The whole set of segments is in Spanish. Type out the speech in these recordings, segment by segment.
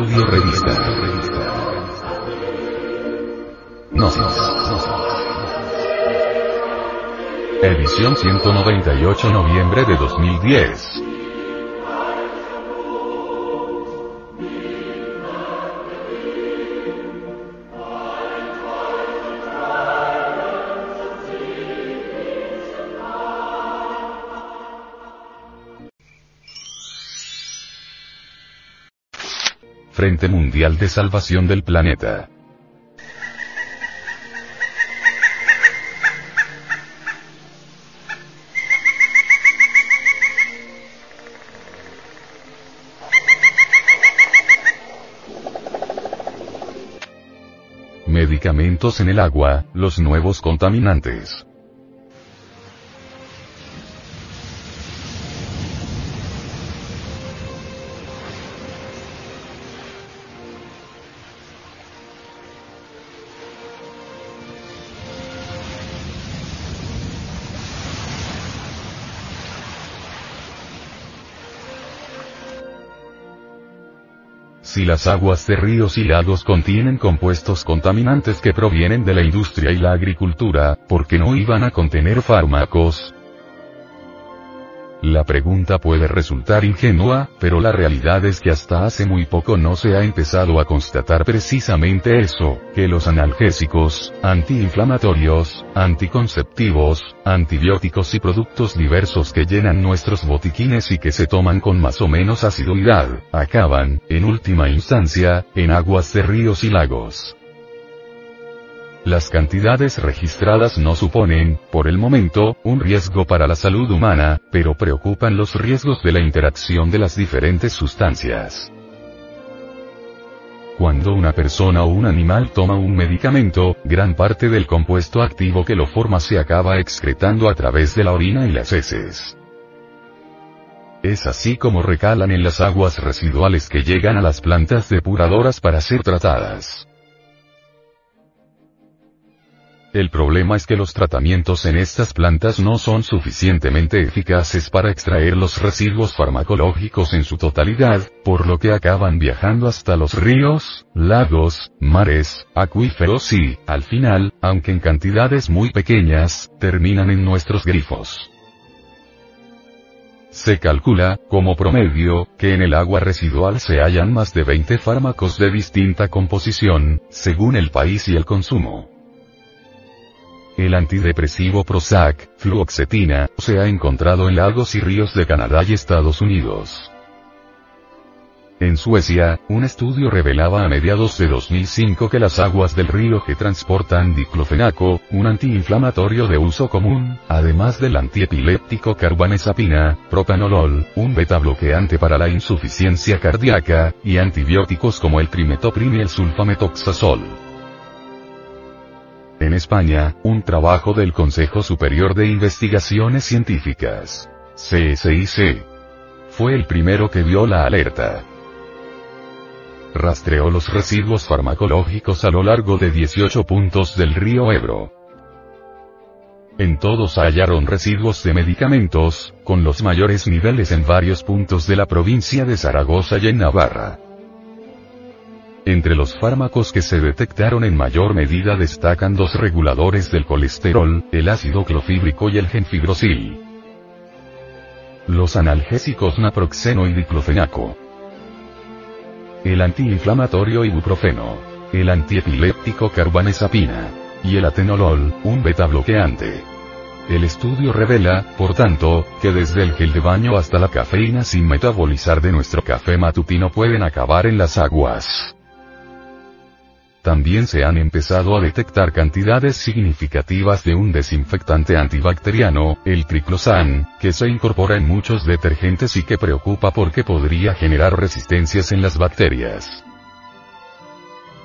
Audio Revista. Gnosis. Edición 198 noviembre de 2010. Frente Mundial de Salvación del Planeta. Medicamentos en el agua, los nuevos contaminantes. Si las aguas de ríos y lagos contienen compuestos contaminantes que provienen de la industria y la agricultura, ¿por qué no iban a contener fármacos? La pregunta puede resultar ingenua, pero la realidad es que hasta hace muy poco no se ha empezado a constatar precisamente eso, que los analgésicos, antiinflamatorios, anticonceptivos, antibióticos y productos diversos que llenan nuestros botiquines y que se toman con más o menos asiduidad, acaban, en última instancia, en aguas de ríos y lagos. Las cantidades registradas no suponen, por el momento, un riesgo para la salud humana, pero preocupan los riesgos de la interacción de las diferentes sustancias. Cuando una persona o un animal toma un medicamento, gran parte del compuesto activo que lo forma se acaba excretando a través de la orina y las heces. Es así como recalan en las aguas residuales que llegan a las plantas depuradoras para ser tratadas. El problema es que los tratamientos en estas plantas no son suficientemente eficaces para extraer los residuos farmacológicos en su totalidad, por lo que acaban viajando hasta los ríos, lagos, mares, acuíferos y, al final, aunque en cantidades muy pequeñas, terminan en nuestros grifos. Se calcula, como promedio, que en el agua residual se hallan más de 20 fármacos de distinta composición, según el país y el consumo. El antidepresivo Prozac, fluoxetina, se ha encontrado en lagos y ríos de Canadá y Estados Unidos. En Suecia, un estudio revelaba a mediados de 2005 que las aguas del río que transportan diclofenaco, un antiinflamatorio de uso común, además del antiepiléptico carbamazepina, propanolol, un beta bloqueante para la insuficiencia cardíaca, y antibióticos como el trimetoprim y el sulfametoxazol. En España, un trabajo del Consejo Superior de Investigaciones Científicas. CSIC. Fue el primero que vio la alerta. Rastreó los residuos farmacológicos a lo largo de 18 puntos del río Ebro. En todos hallaron residuos de medicamentos, con los mayores niveles en varios puntos de la provincia de Zaragoza y en Navarra. Entre los fármacos que se detectaron en mayor medida destacan dos reguladores del colesterol, el ácido clofíbrico y el genfibrosil. Los analgésicos naproxeno y diclofenaco. El antiinflamatorio ibuprofeno. El antiepiléptico carbamazepina. Y el atenolol, un beta bloqueante. El estudio revela, por tanto, que desde el gel de baño hasta la cafeína sin metabolizar de nuestro café matutino pueden acabar en las aguas. También se han empezado a detectar cantidades significativas de un desinfectante antibacteriano, el triclosan, que se incorpora en muchos detergentes y que preocupa porque podría generar resistencias en las bacterias.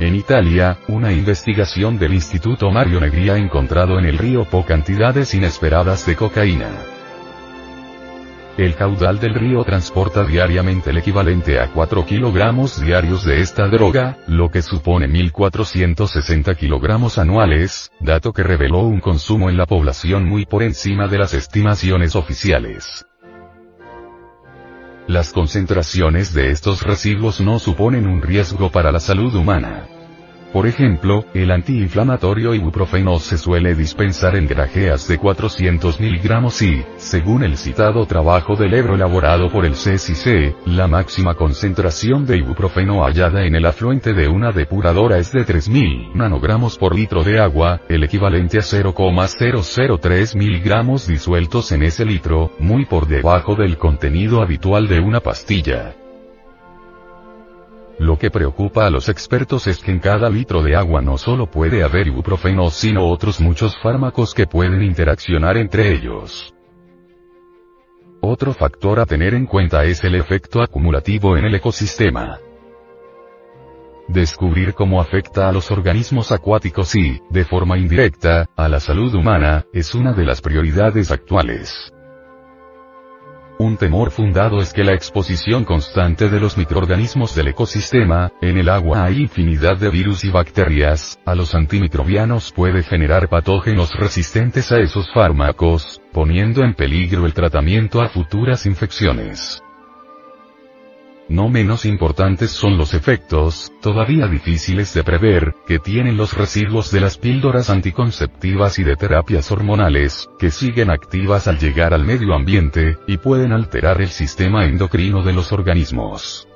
En Italia, una investigación del Instituto Mario Negri ha encontrado en el río Po cantidades inesperadas de cocaína. El caudal del río transporta diariamente el equivalente a 4 kilogramos diarios de esta droga, lo que supone 1.460 kilogramos anuales, dato que reveló un consumo en la población muy por encima de las estimaciones oficiales. las concentraciones de estos residuos no suponen un riesgo para la salud humana. Por ejemplo, el antiinflamatorio ibuprofeno se suele dispensar en grajeas de 400 miligramos y, según el citado trabajo del Ebro elaborado por el CSIC, la máxima concentración de ibuprofeno hallada en el afluente de una depuradora es de 3000 nanogramos por litro de agua, el equivalente a 0,003 miligramos disueltos en ese litro, muy por debajo del contenido habitual de una pastilla. Lo que preocupa a los expertos es que en cada litro de agua no solo puede haber ibuprofeno sino otros muchos fármacos que pueden interaccionar entre ellos. Otro factor a tener en cuenta es el efecto acumulativo en el ecosistema. Descubrir cómo afecta a los organismos acuáticos y, de forma indirecta, a la salud humana, es una de las prioridades actuales. Un temor fundado es que la exposición constante de los microorganismos del ecosistema, en el agua hay infinidad de virus y bacterias, a los antimicrobianos puede generar patógenos resistentes a esos fármacos, poniendo en peligro el tratamiento a futuras infecciones. No menos importantes son los efectos, todavía difíciles de prever, que tienen los residuos de las píldoras anticonceptivas y de terapias hormonales, que siguen activas al llegar al medio ambiente, y pueden alterar el sistema endocrino de los organismos.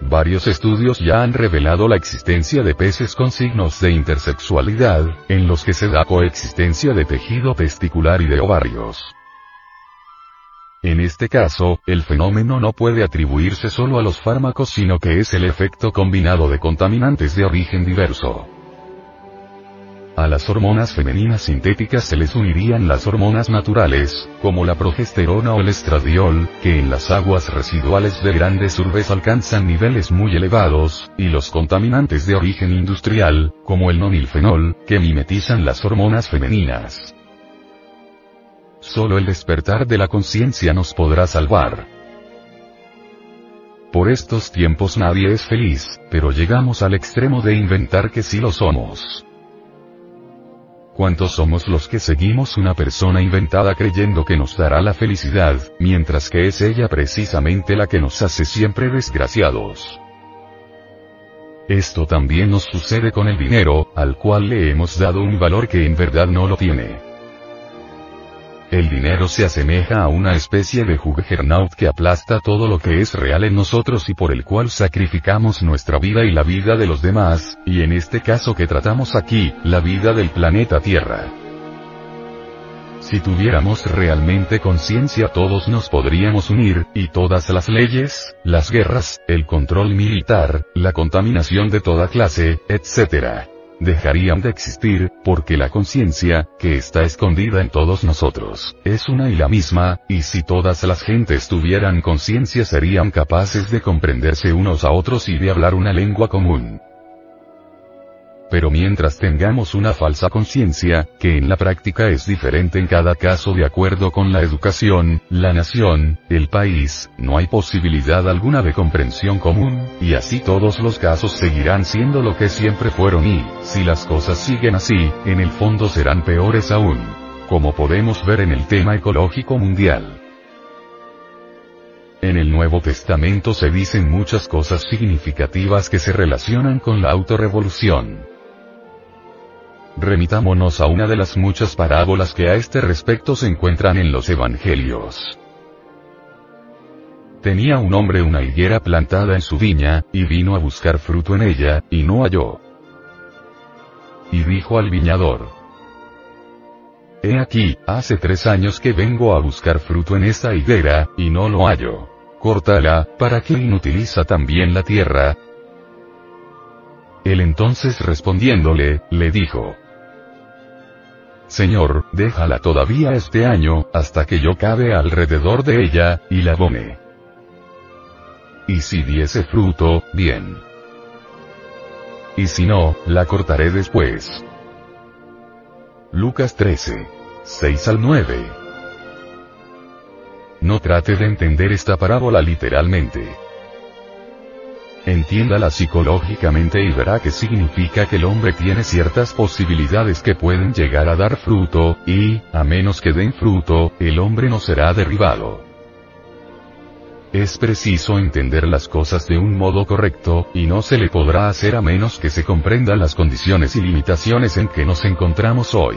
Varios estudios ya han revelado la existencia de peces con signos de intersexualidad, en los que se da coexistencia de tejido testicular y de ovarios. En este caso, el fenómeno no puede atribuirse solo a los fármacos sino que es el efecto combinado de contaminantes de origen diverso. A las hormonas femeninas sintéticas se les unirían las hormonas naturales, como la progesterona o el estradiol, que en las aguas residuales de grandes urbes alcanzan niveles muy elevados, y los contaminantes de origen industrial, como el nonilfenol, que mimetizan las hormonas femeninas. Solo el despertar de la conciencia nos podrá salvar. Por estos tiempos nadie es feliz, pero llegamos al extremo de inventar que sí lo somos. ¿Cuántos somos los que seguimos una persona inventada creyendo que nos dará la felicidad, mientras que es ella precisamente la que nos hace siempre desgraciados? Esto también nos sucede con el dinero, al cual le hemos dado un valor que en verdad no lo tiene. El dinero se asemeja a una especie de juggernaut que aplasta todo lo que es real en nosotros y por el cual sacrificamos nuestra vida y la vida de los demás, y en este caso que tratamos aquí, la vida del planeta Tierra. Si tuviéramos realmente conciencia todos nos podríamos unir, y todas las leyes, las guerras, el control militar, la contaminación de toda clase, etc dejarían de existir, porque la conciencia, que está escondida en todos nosotros, es una y la misma, y si todas las gentes tuvieran conciencia serían capaces de comprenderse unos a otros y de hablar una lengua común. Pero mientras tengamos una falsa conciencia, que en la práctica es diferente en cada caso de acuerdo con la educación, la nación, el país, no hay posibilidad alguna de comprensión común, y así todos los casos seguirán siendo lo que siempre fueron y, si las cosas siguen así, en el fondo serán peores aún. Como podemos ver en el tema ecológico mundial. En el Nuevo Testamento se dicen muchas cosas significativas que se relacionan con la autorrevolución. Remitámonos a una de las muchas parábolas que a este respecto se encuentran en los Evangelios. Tenía un hombre una higuera plantada en su viña, y vino a buscar fruto en ella, y no halló. Y dijo al viñador, He aquí, hace tres años que vengo a buscar fruto en esta higuera, y no lo hallo. Córtala, ¿para qué inutiliza también la tierra? Él entonces respondiéndole, le dijo, Señor, déjala todavía este año, hasta que yo cabe alrededor de ella, y la abone. Y si diese fruto, bien. Y si no, la cortaré después. Lucas 13. 6 al 9. No trate de entender esta parábola literalmente. Entiéndala psicológicamente y verá que significa que el hombre tiene ciertas posibilidades que pueden llegar a dar fruto, y, a menos que den fruto, el hombre no será derribado. Es preciso entender las cosas de un modo correcto, y no se le podrá hacer a menos que se comprenda las condiciones y limitaciones en que nos encontramos hoy.